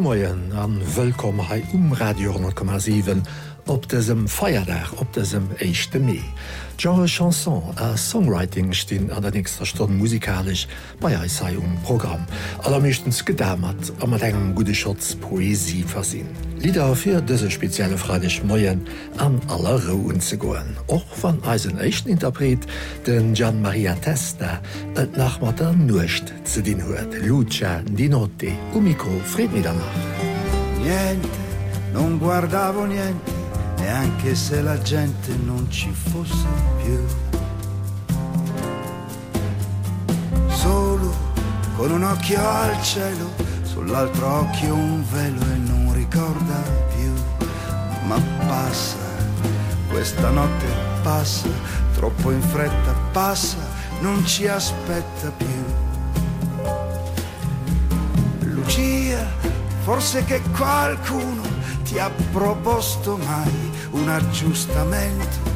Gumoien an wëllkom hai umradioer,7 op dessem Feierdach op dessem Eischchte Mei. Genre Chanson a Songwriting stin an der nächster Stonn musikalisch bei ei Eisaiung Programm. Allermechtens gedammert a mat engem gute Schotz Poesie versinn. Lieder fir dëse spezielle Freiidech Moien an aller Rouen ze goen. och van Eisen Interpret den Gian Maria Testa et nach mat der nucht ze din huet. Lucia di notte, um Mikro Fred mir nach. Niente, non guardavo niente neanche se la gente non ci fosse più. Solo con un occhio al cielo, sull'altro occhio un velo e non ricorda più. Ma passa, questa notte passa, troppo in fretta passa, non ci aspetta più. Lucia, forse che qualcuno ti ha proposto mai un aggiustamento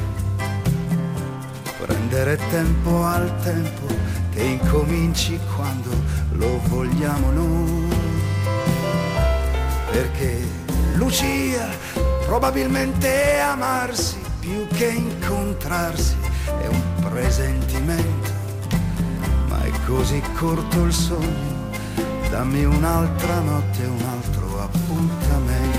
prendere tempo al tempo che incominci quando lo vogliamo noi perché Lucia probabilmente amarsi più che incontrarsi è un presentimento ma è così corto il sogno dammi un'altra notte un altro appuntamento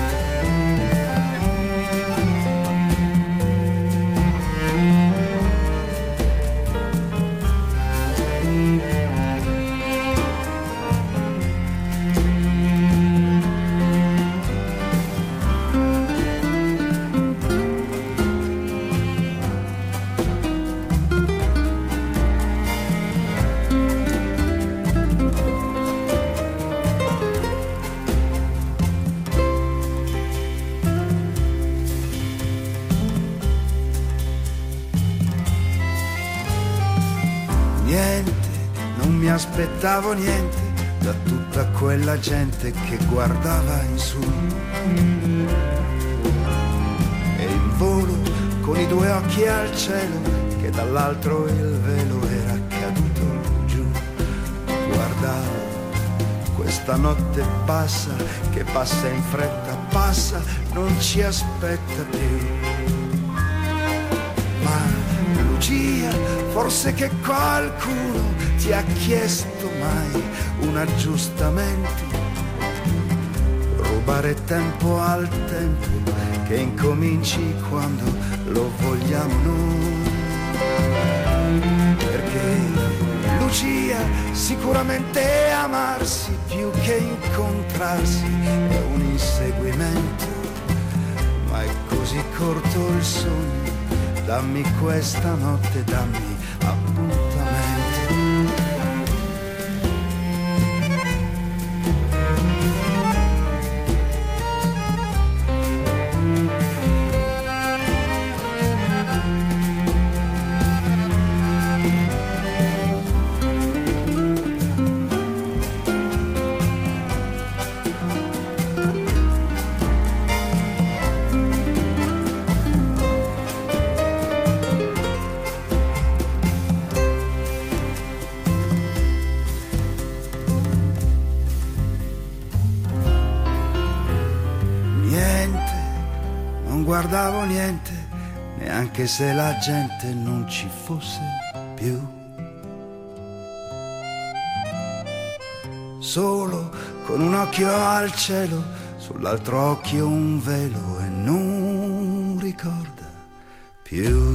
aspettavo niente da tutta quella gente che guardava in su. E in volo con i due occhi al cielo che dall'altro il velo era caduto giù. Guardavo questa notte passa che passa in fretta passa non ci aspetta più. Ma Lucia forse che qualcuno ti ha chiesto mai un aggiustamento? Rubare tempo al tempo che incominci quando lo vogliamo noi. Perché Lucia sicuramente amarsi più che incontrarsi è un inseguimento. Ma è così corto il sogno dammi questa notte dammi neanche se la gente non ci fosse più. Solo con un occhio al cielo sull'altro occhio un velo e non ricorda più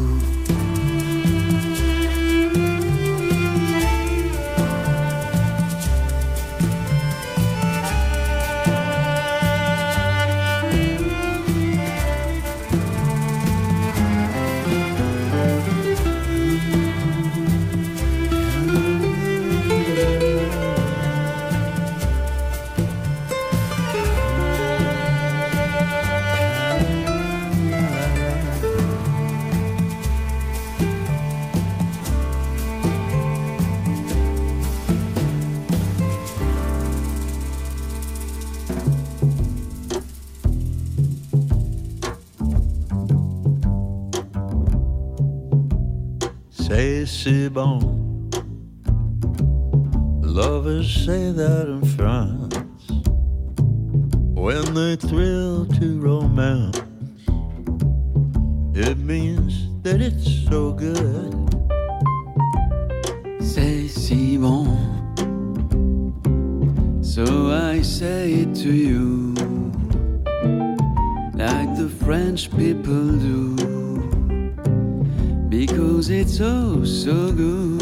so good. C'est si bon so I say it to you like the French people do because it's so so good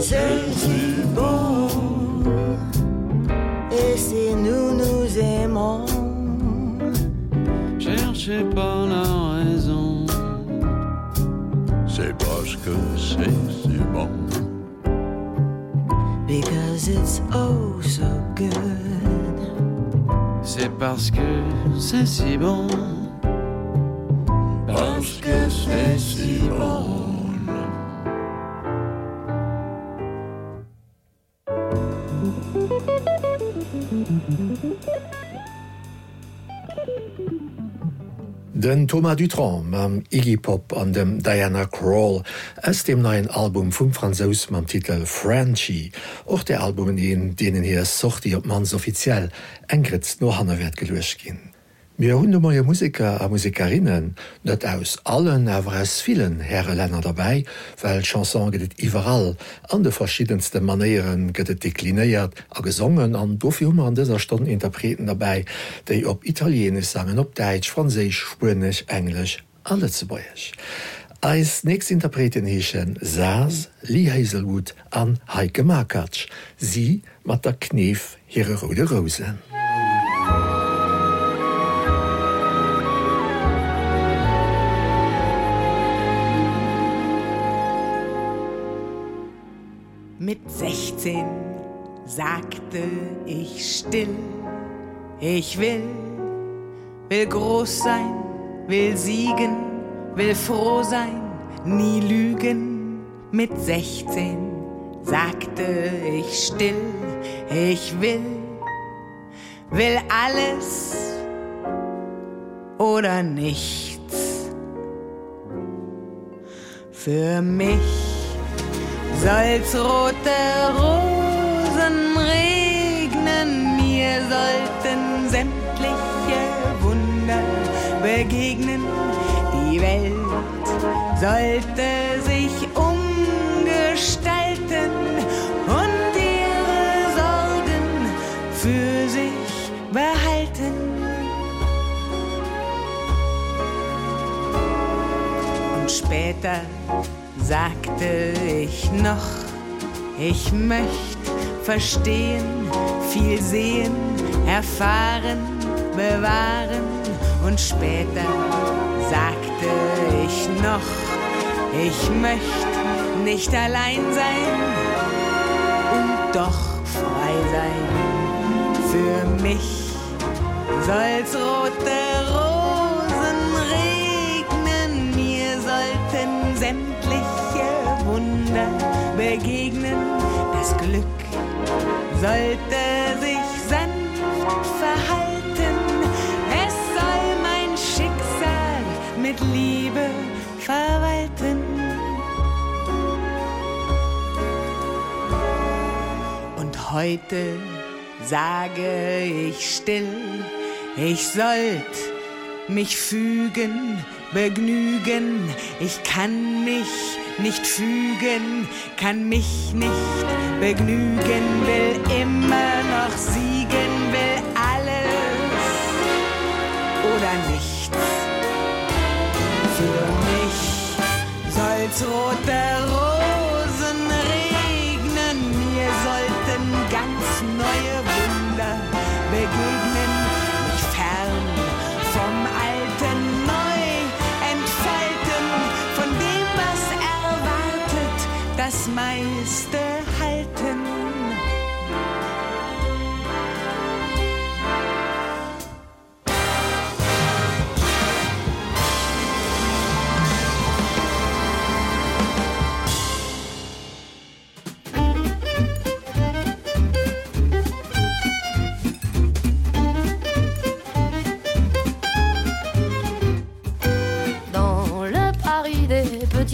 c'est si bon et si nous nous aimons cherchez pas la raison. C'est parce que c'est si bon. Because it's oh so good. C'est parce que c'est si bon. Parce que c'est si bon Den Thomas Dutron mam Iggy Pop an dem Diana Crawl ass dem neuen Album vum Franzos mam Titel „Franchi och der Albumen een denen hier sochti op mans offiziell engretz no Hannerwert gelecht ginn. Mir hunde hundemeier Musiker a Musikerinnen, net aus allen awer ass vielen Herre Länner dabei, well Chanson gëtt iwwerall an de verschiedenste Manieren gëtt deklinéiert a gesongen an dofirmmer an déser Stonnen Interpreten dabei, déi op Italienisch sangen op Deitsch, Fraésich, Spnech, Englisch, alle ze beiech. Eis nächst Interpreten heechen Saas, Lee Hazelwood an Heike Markatsch, sie mat der Kneef hire Rode Rosen. Ja. Mit 16 sagte ich still, ich will, will groß sein, will siegen, will froh sein, nie lügen. Mit 16 sagte ich still, ich will, will alles oder nichts. Für mich soll's rote Rosen regnen, mir sollten sämtliche Wunder begegnen. Die Welt sollte sich umgestalten und ihre Sorgen für sich behalten. Und später sagte ich noch, ich möchte verstehen, viel sehen, erfahren, bewahren. Und später sagte ich noch ich möchte nicht allein sein und doch frei sein. Für mich soll's rote Wunder begegnen. Das Glück sollte sich sanft verhalten. Es soll mein Schicksal mit Liebe verwalten. Und heute sage ich still ich sollt mich fügen begnügen. Ich kann mich nicht fügen kann mich nicht begnügen will immer noch siegen will alles oder nicht für mich soll's rote rosen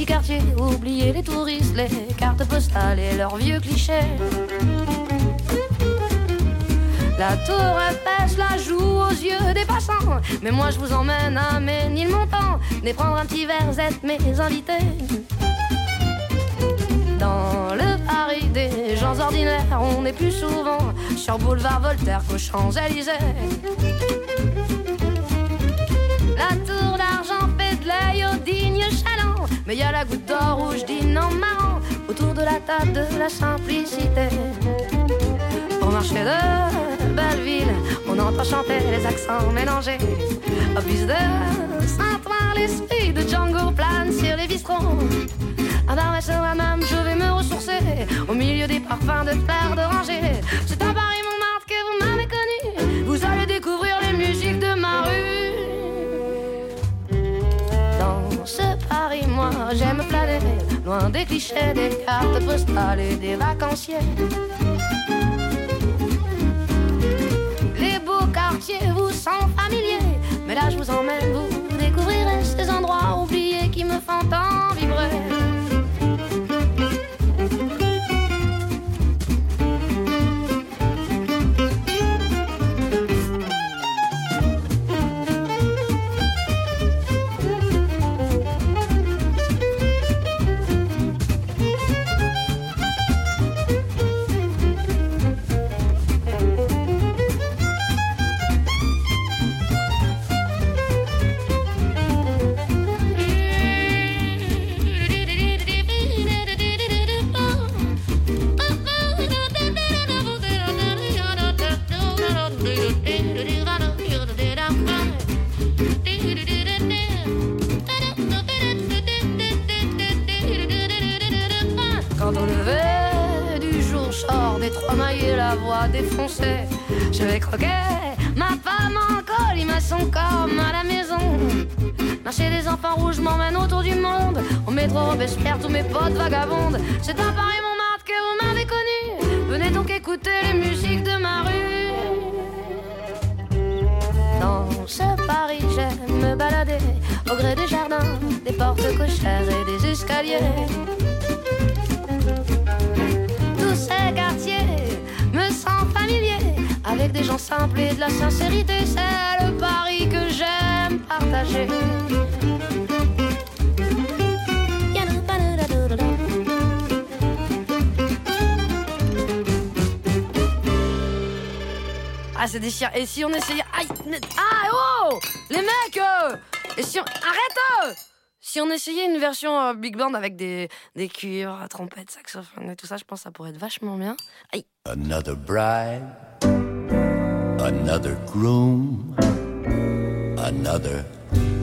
petits quartiers oublier les touristes les cartes postales et leurs vieux clichés. La tour pêche la joue aux yeux des passants. Mais moi je vous emmène à mes ni montant et prendre un petit verre êtes mes invités. Dans le Paris des gens ordinaires on est plus souvent sur boulevard Voltaire qu'aux champs-élysées. La tour d'argent fait de l'œil au digne chaland mais y a la goutte d'or rouge dîne en marrant autour de la table de la simplicité. Pour marcher de belle ville on entend chanter les accents mélangés. Au plus de saint l'esprit de Django plane sur les bistrons à sur la même je vais me ressourcer. Au milieu des parfums de fleurs d'oranger c'est un j'aime planer loin des clichés des cartes postales et des vacanciers. Les beaux quartiers vous sont familiers mais là je vous emmène vous découvrirez ces endroits oubliés qui me font tant vibrer quand on lever du jour. Sort des trois maillets la voix défoncée je vais croquer. Ma femme en col il m'a son corps à la maison. Marcher des enfants rouges m'emmène autour du monde. Au métro j'espère tous mes potes vagabondes c'est un pari mon marque que vous m'avez connu. Venez donc écouter les musiques de ma rue. Dans ce paris j'aime me balader. Au gré des jardins des portes cochères et des escaliers avec des gens simples et de la sincérité c'est le pari que j'aime partager. Ah c'est déchir et si on essayait aïe ah oh les mecs euh et si on arrête euh si on essayait une version euh, big band avec des, des cuivres trompettes saxophone et tout ça je pense ça pourrait être vachement bien. Aïe. Another bride another groom another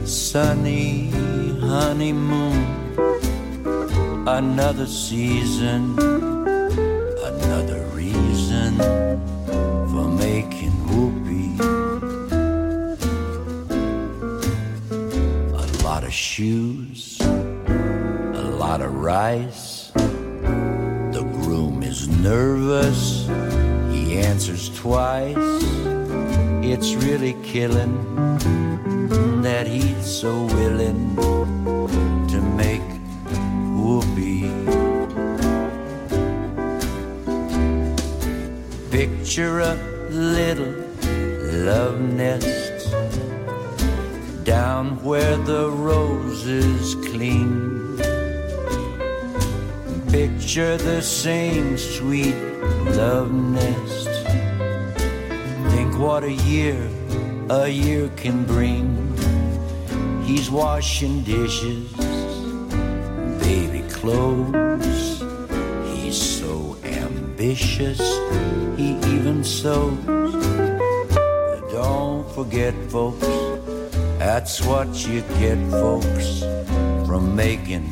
sunny honeymoon another season another reason for making shoes a lot of rice. The groom is nervous. He answers twice. It's really killing that he's so willing to make whoopee picture a little love nest down where the roses cling. picture the same sweet love nest think what a year a year can bring he's washing dishes baby clothes he's so ambitious he even sews. don't forget folks that's what you get folks from making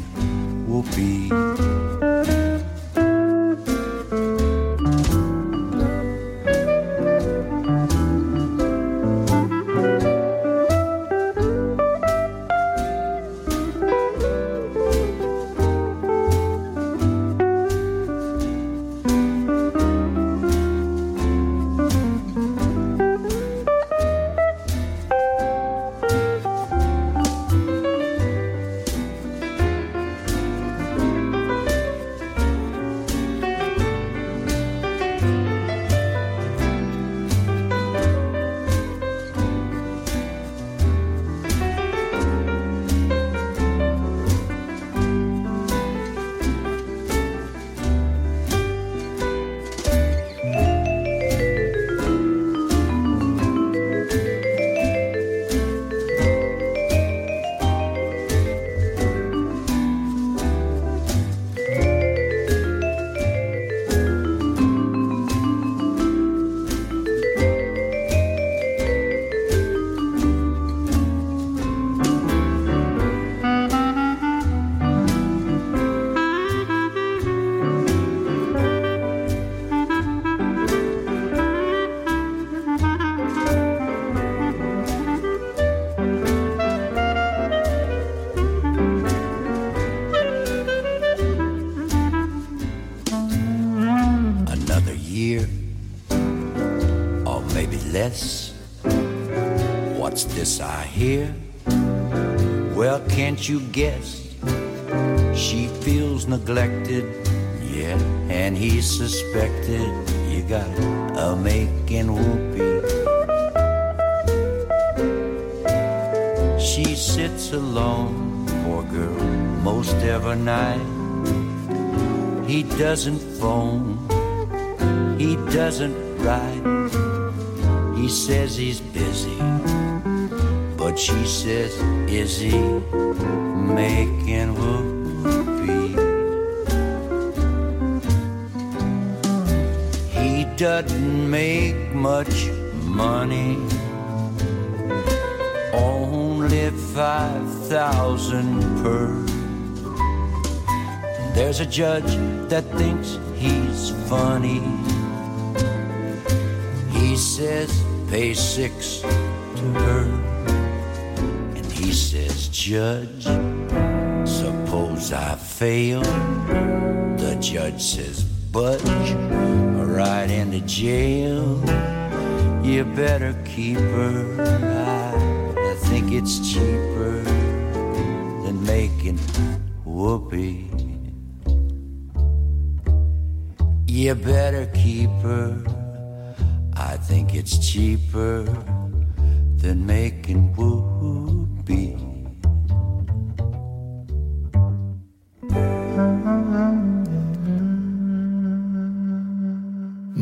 whoopee you guess she feels neglected yeah and he suspected. You got a making whoopee. She sits alone poor girl most every night. He doesn't phone he doesn't write. He says he's busy but she says is he making whoopee he doesn't make much money only five thousand per. There's a judge that thinks he's funny. He says pay six judge. Suppose I fail. The judge says budge right into jail. You better keep her I, I think it's cheaper than making whoopee. You better keep her. I think it's cheaper than making whoopee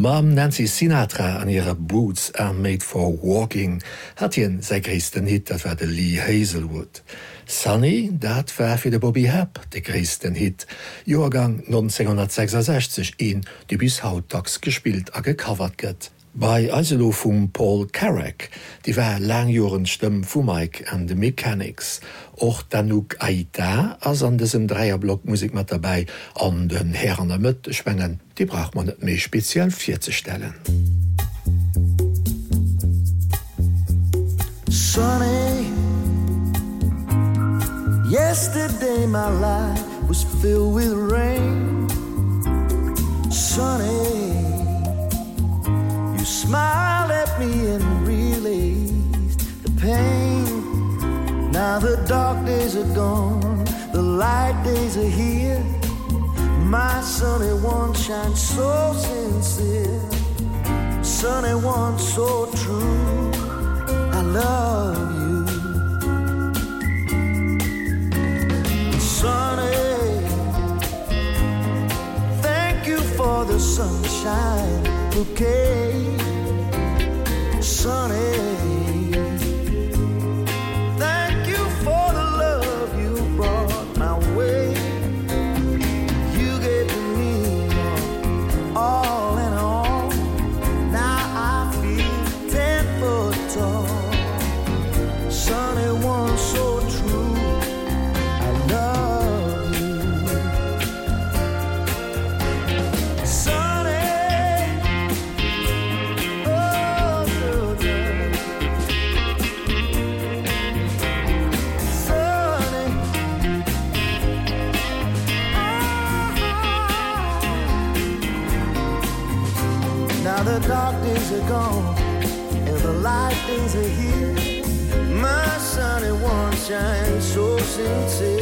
Mam Nancy Sinatra an ihrer Boots are made for walking hat hien sei Christen Hit, dat war de Lee Hazelwood. Sunny, dat war fir de Bobby Hap de Christen Hit, Joergang 1966 een, de bis hautdags gespielt a gecovert gëtt. Bei Eiselo vum Paul Carrack, die wär langjoren stëmm vu Mike an de Mechanics, och dannouk Aita ass an dessem Dreierblock Musik mat dabei an den Herrenner Mëtt schwngen, die brach man net méi speziell fir ze stellen. Sonny Yesterday my life was filled with rain. Sonny You smiled at me and released the pain. Now the dark days are gone the light days are here. My sunny one shines so sincere. Sunny one so true. I love you. Sunny for the sunshine okay? Sunny shine so sincere.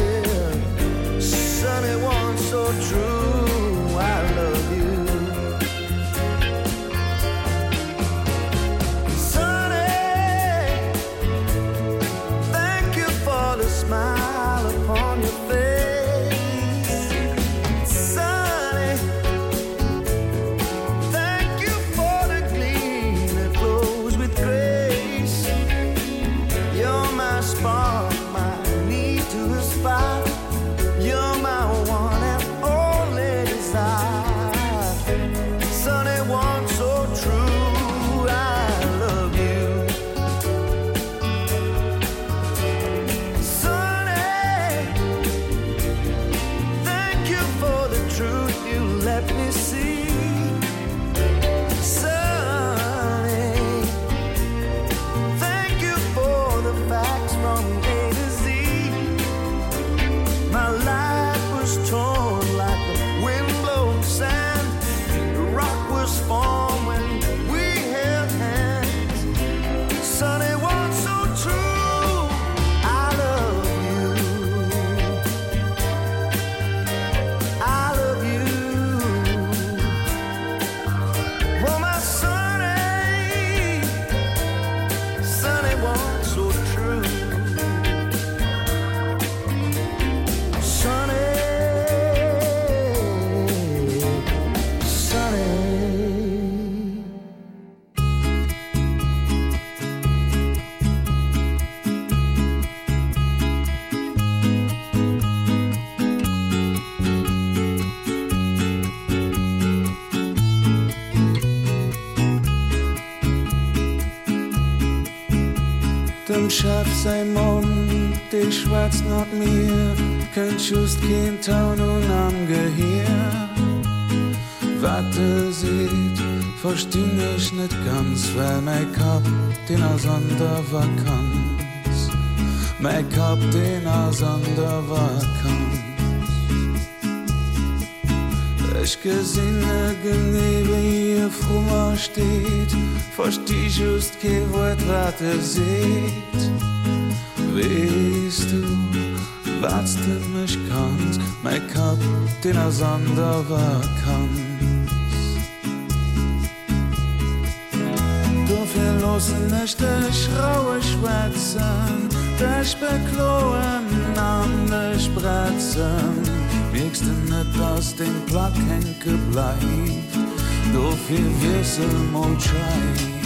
See sein Mund, ich schwätz not mir, könnt just kein Taunung am Gehirn. Warte, sieht, versteh ich nicht ganz, weil mein Kopf den Asander Vakanz, mein Kopf den Asander Vakanz. Ich gesinne genebe ihr frommer steht, versteh just kein Wort, was er sieht. west du watstet mech kannt mei Kap den er sanderer kann Dofir losen nächte schraue Schwezen Dech bekloen an bretzen Wegsten net ass den Plack henke bleif Dofir wiesel Moschein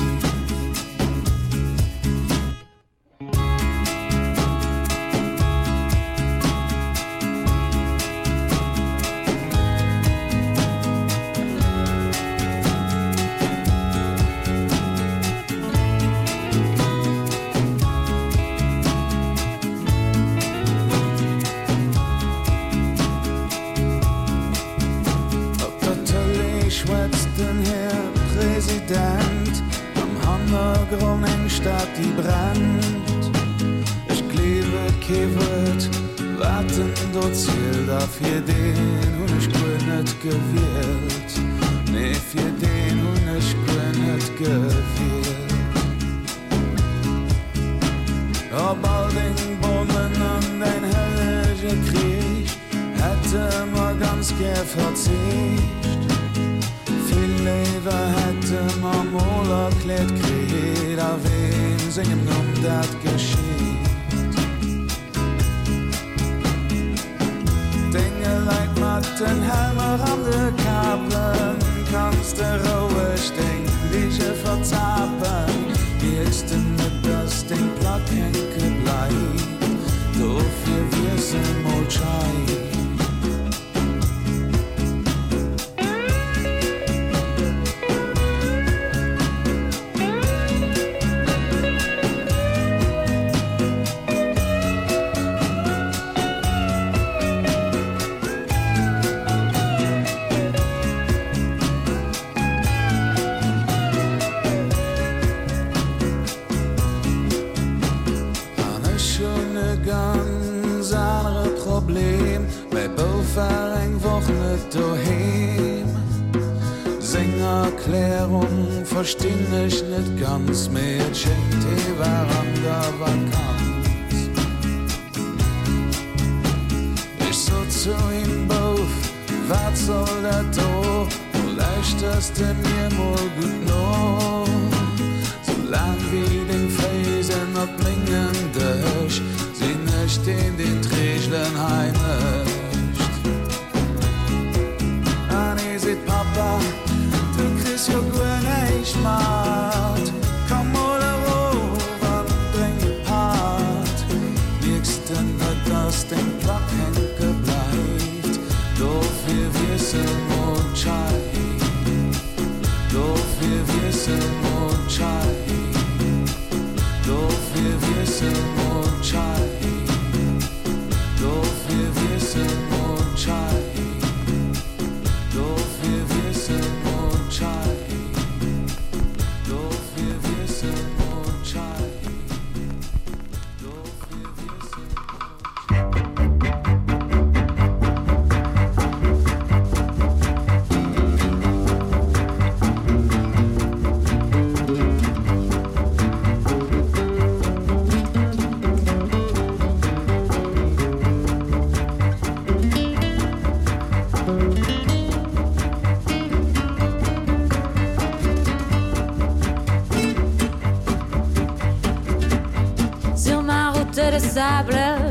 continuer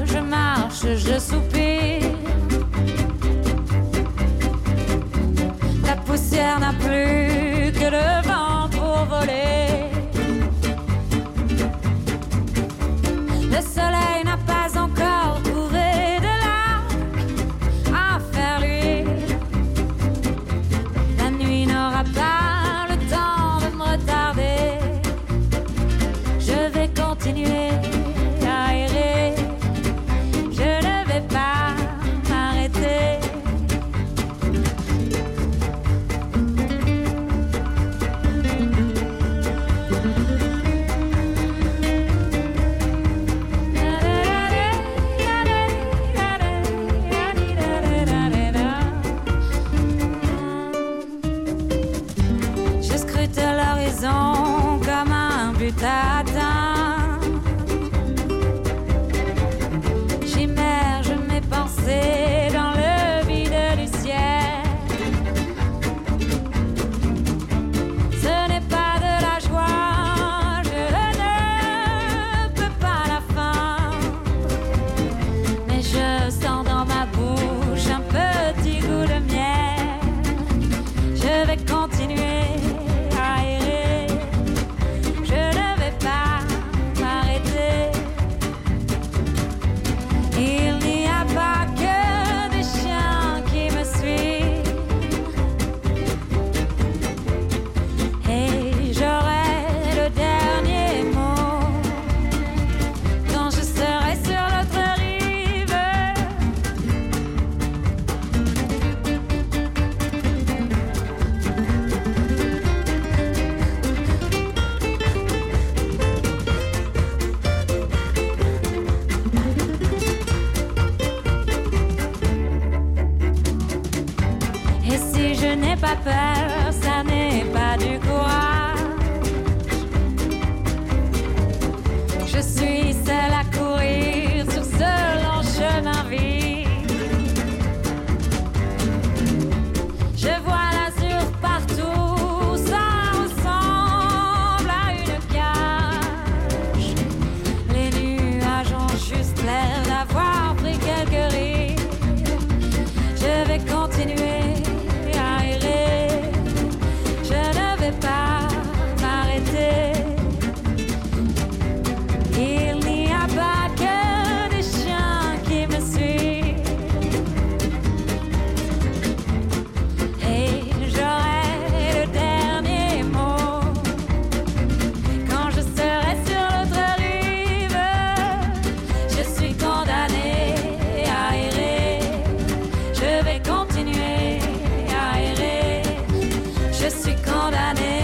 that is.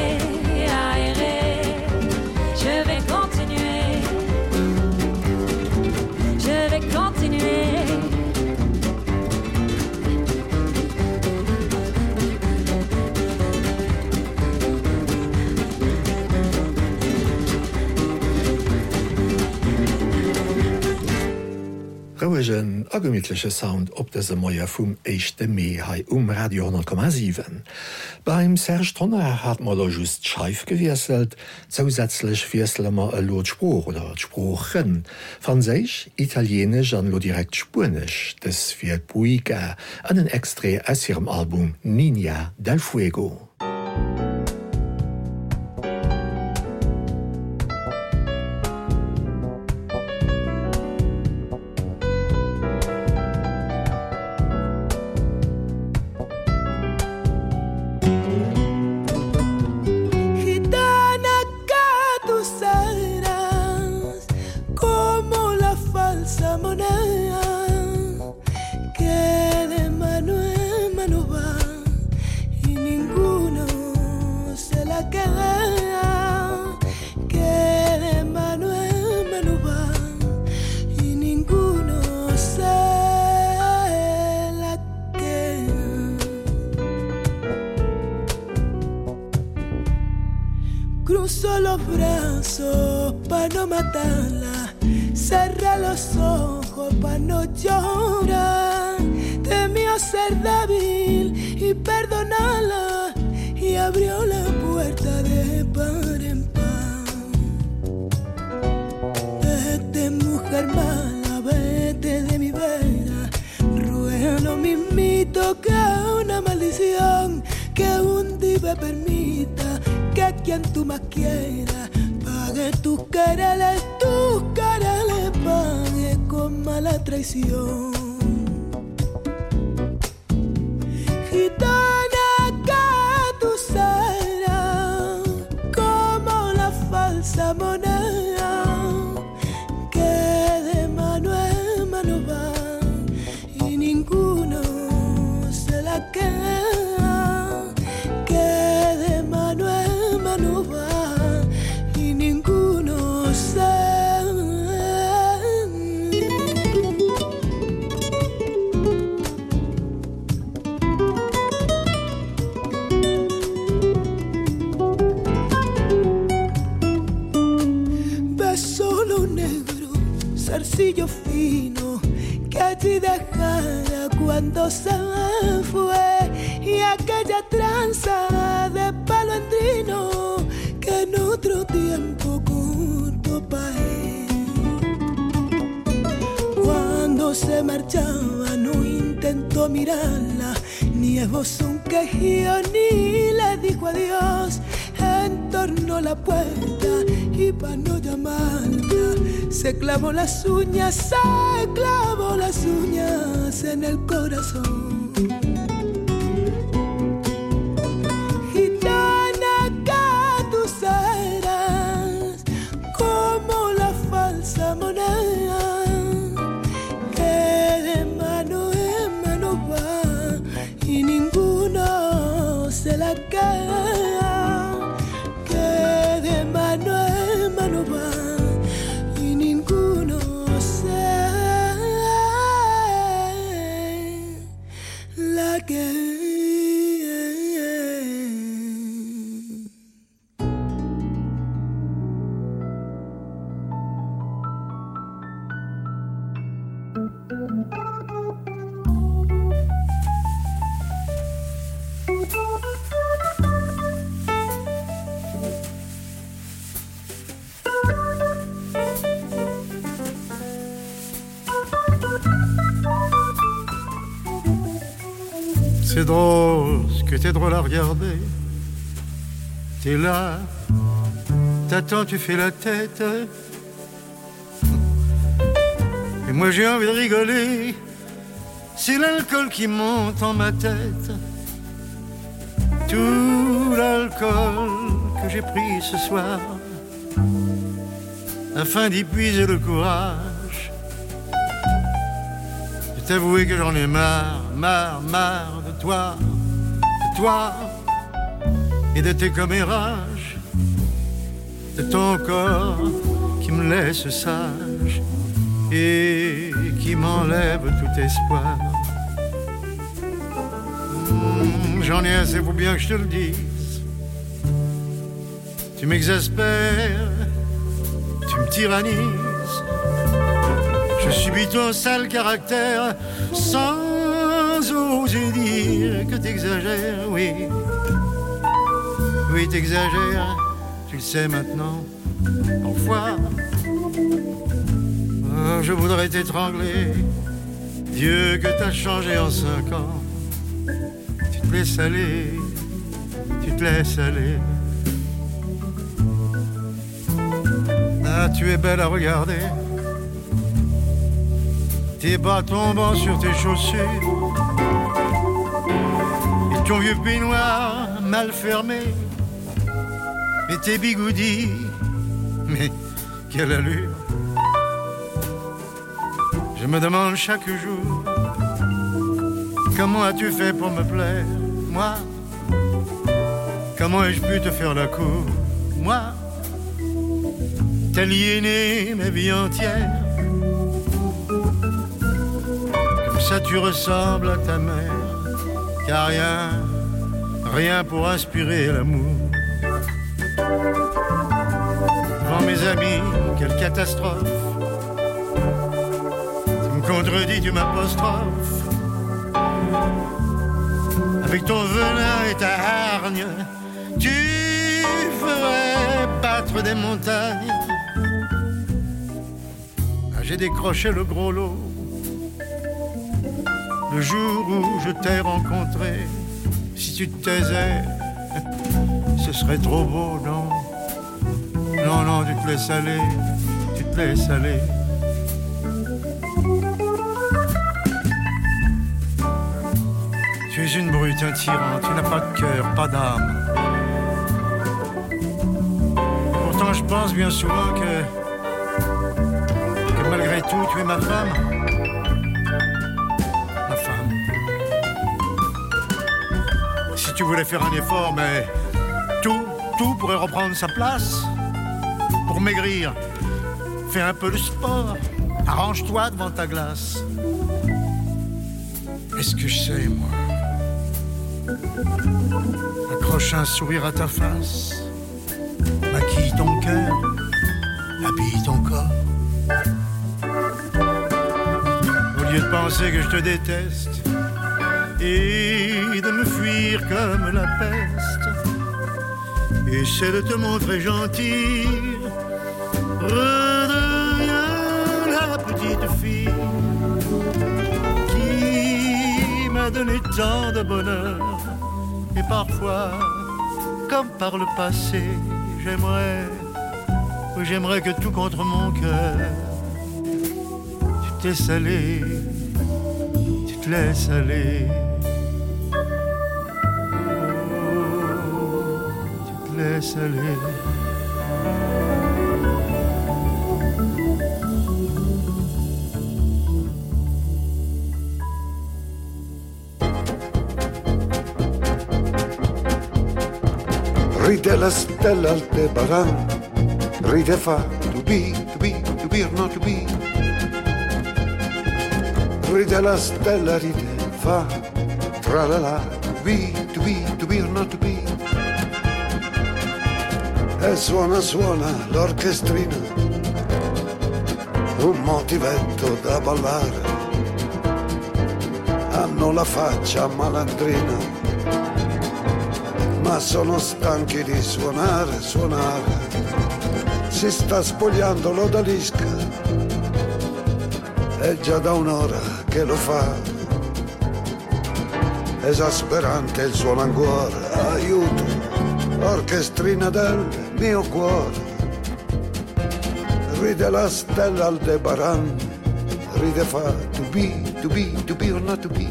gouegen agemmittlesche Sound op dese Moier vum Echte Mehai um Radio 10,7. Beim Serge Tonner hat mal just scheif gewieselt, zusätzlich Vieslemmer e Lotspruch oder Spprochen, van seich italienisch an lo direkt Spurnisch, des fir Buiga an den Extré aus ihrem Album „Ninja del Fuego. Musik se permita que quien tú más quieras pague tus querales, tus querales, pague con mala traición. marchaba no intentó mirarla, ni esbozó un quejío ni le dijo adiós. Entornó la puerta y para no llamarla se clavó las uñas, se clavó las uñas en el corazón. Que t'es drôle à regarder. T'es là t'attends tu fais la tête. Et moi j'ai envie de rigoler. C'est l'alcool qui monte en ma tête. Tout l'alcool que j'ai pris ce soir afin d'épuiser le courage. Et t'avouer que j'en ai marre marre marre de toi toi et de tes commérages de ton corps qui me laisse sage et qui m'enlève tout espoir. Mmh, j'en ai assez pour bien que je te le dise. Tu m'exaspères tu me tyrannises. Je subis ton sale caractère sans oser dire que t'exagères oui. Oui t'exagères tu le sais maintenant. Parfois oh, je voudrais t'étrangler. Dieu que t'as changé en cinq ans. Tu te laisses aller tu te laisses aller. Ah, tu es belle à regarder. Tes bas tombant sur tes chaussures ton vieux peignoir mal fermé et tes bigoudis mais quelle allure. Je me demande chaque jour comment as-tu fait pour me plaire moi? Comment ai-je pu te faire la cour moi? T'aliéner ma vie entière. Comme ça tu ressembles à ta mère car rien rien pour inspirer l'amour. Dans mes amis quelle catastrophe. Tu me contredis tu m'apostrophe avec ton venin et ta hargne tu ferais battre des montagnes. Ah, j'ai décroché le gros lot le jour où je t'ai rencontré. Si tu te taisais ce serait trop beau non? Non non tu te laisses aller tu te laisses aller. Tu es une brute un tyran tu n'as pas de coeur pas d'âme. Pourtant je pense bien souvent que que malgré tout tu es ma femme tu voulais faire un effort mais tout tout pourrait reprendre sa place. Pour maigrir fais un peu de sport. Arrange toi devant ta glace. Est-ce que je sais moi? Accroche un sourire à ta face. Maquille ton coeur habille ton corps. Au lieu de penser que je te déteste et de me fuir comme la peste. Et c'est de te montrer gentil. La petite fille qui m'a donné tant de bonheur. Et parfois comme par le passé j'aimerais j'aimerais que tout contre mon coeur tu t'es salé tu te laisses aller aller Ride la stella al te baran Ride fa to be to be to be or not to be. Ride la stella ride fa. Tra la la be to be to be or not to be e suona suona l'orchestrina. Un motivetto da ballare. Hanno la faccia malandrina. Ma sono stanchi di suonare suonare. Si sta spogliando l'odalisca. È già da un'ora che lo fa. Esasperante il suo languore. Aiuto orchestrina del mio cuore. Ride la stella al debaran ride fa to be to be to be or not to be.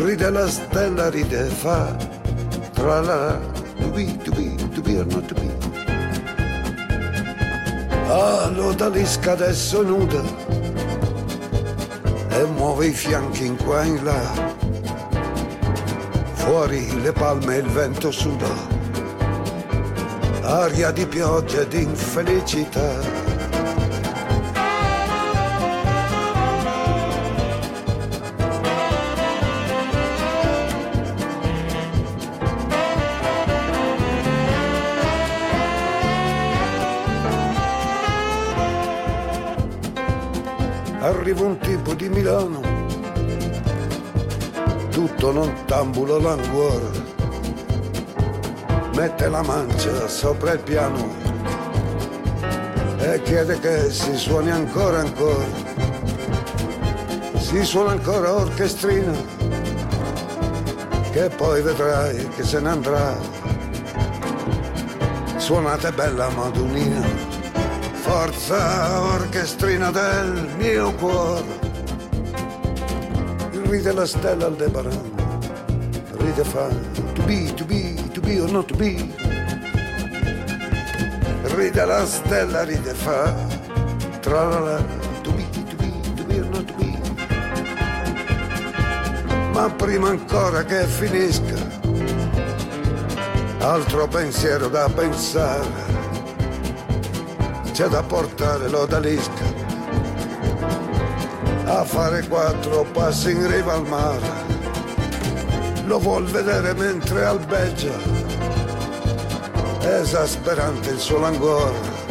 Ride la stella ride fa tra la to be to be to be or not to be. Ah l'odalisca adesso nuda e muove i fianchi in qua in là. Fuori le palme il vento suda aria di pioggia ed infelicità. Arriva un tipo di Milano tutto non tambulo languore mette la mancia sopra il piano e chiede che si suoni ancora ancora. Si suona ancora orchestrina che poi vedrai che se ne andrà. Suonate bella madunina forza orchestrina del mio cuore. Ride la stella al debaran ride fa to be to be be or not be. Ride la stella ride fa. Tra la la to be to be to be or not be. Ma prima ancora che finisca altro pensiero da pensare. C'è da portare l'odalisca. A fare quattro passi in riva al mare. Lo vuol vedere mentre albeggia esasperante il suo languore.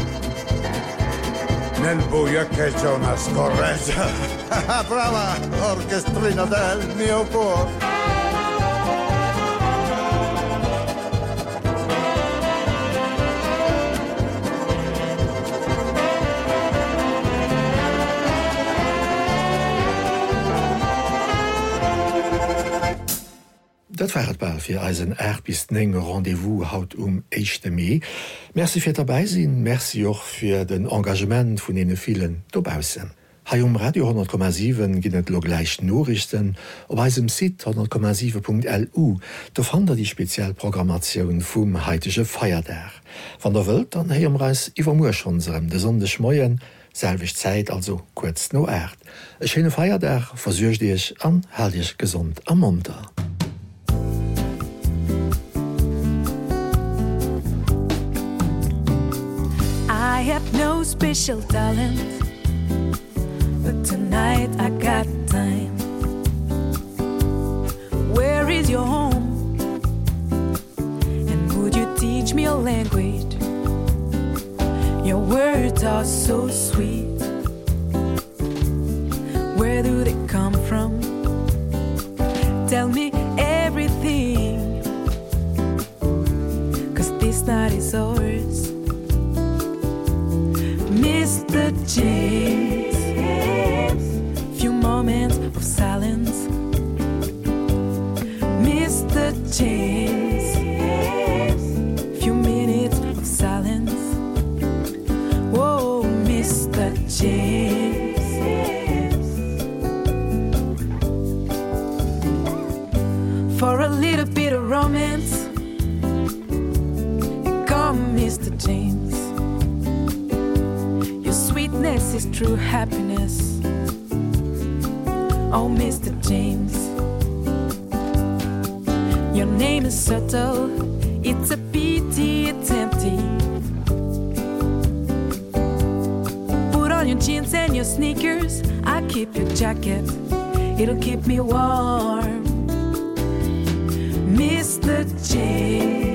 Nel buio che c'è una scorreggia brava orchestrina del mio cuore Dat wart wartbar fir Eisen Erd bis enger Rendevous haut um 1. Mei. Merci fir dabei sinn, Merci joch fir den Engagement vun ene vielen dobausen. Hai um Radio 10,7 ginnet lo gleich Norrichten op eisem Sit 10,7.lu, do fander die Spezialprogrammatioun vum heitesche Feierär. Van der Welt an Heemreis iwwer Muer schonserem de sonde schmoien, selvig Zeit also kurz no Erd. E schene Feierär versøcht Dich an herrlich gesund am Montag. Special talent. But tonight I got time. Where is your home? And would you teach me a language? Your words are so sweet. Where do they come from? Tell me everything. Cause this night is ours Mr. James few moments of silence Mr. James is true happiness. Oh Mr. James. Your name is subtle. It's a pity it's empty. Put on your jeans and your sneakers. I keep your jacket. It'll keep me warm. Mr. James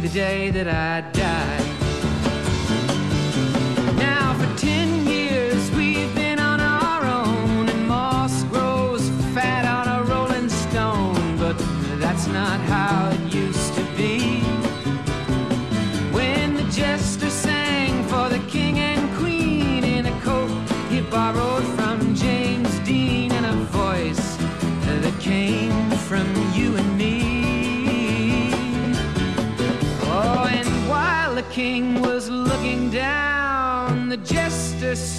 the day that I die.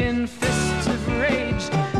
In fists of rage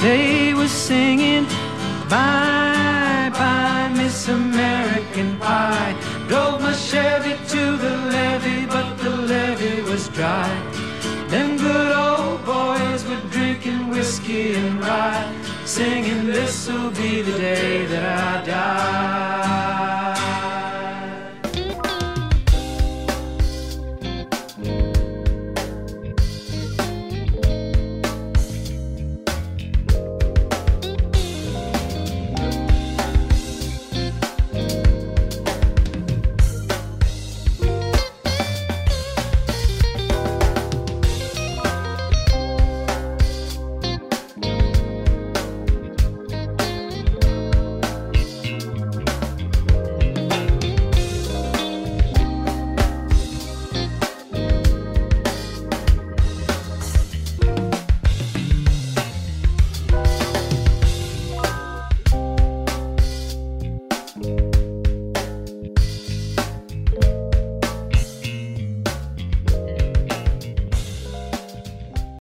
they were singing, Bye, bye, Miss American Pie. Drove my Chevy to the levee, but the levee was dry. Them good old boys were drinking whiskey and rye, singing, This'll be the day that I die.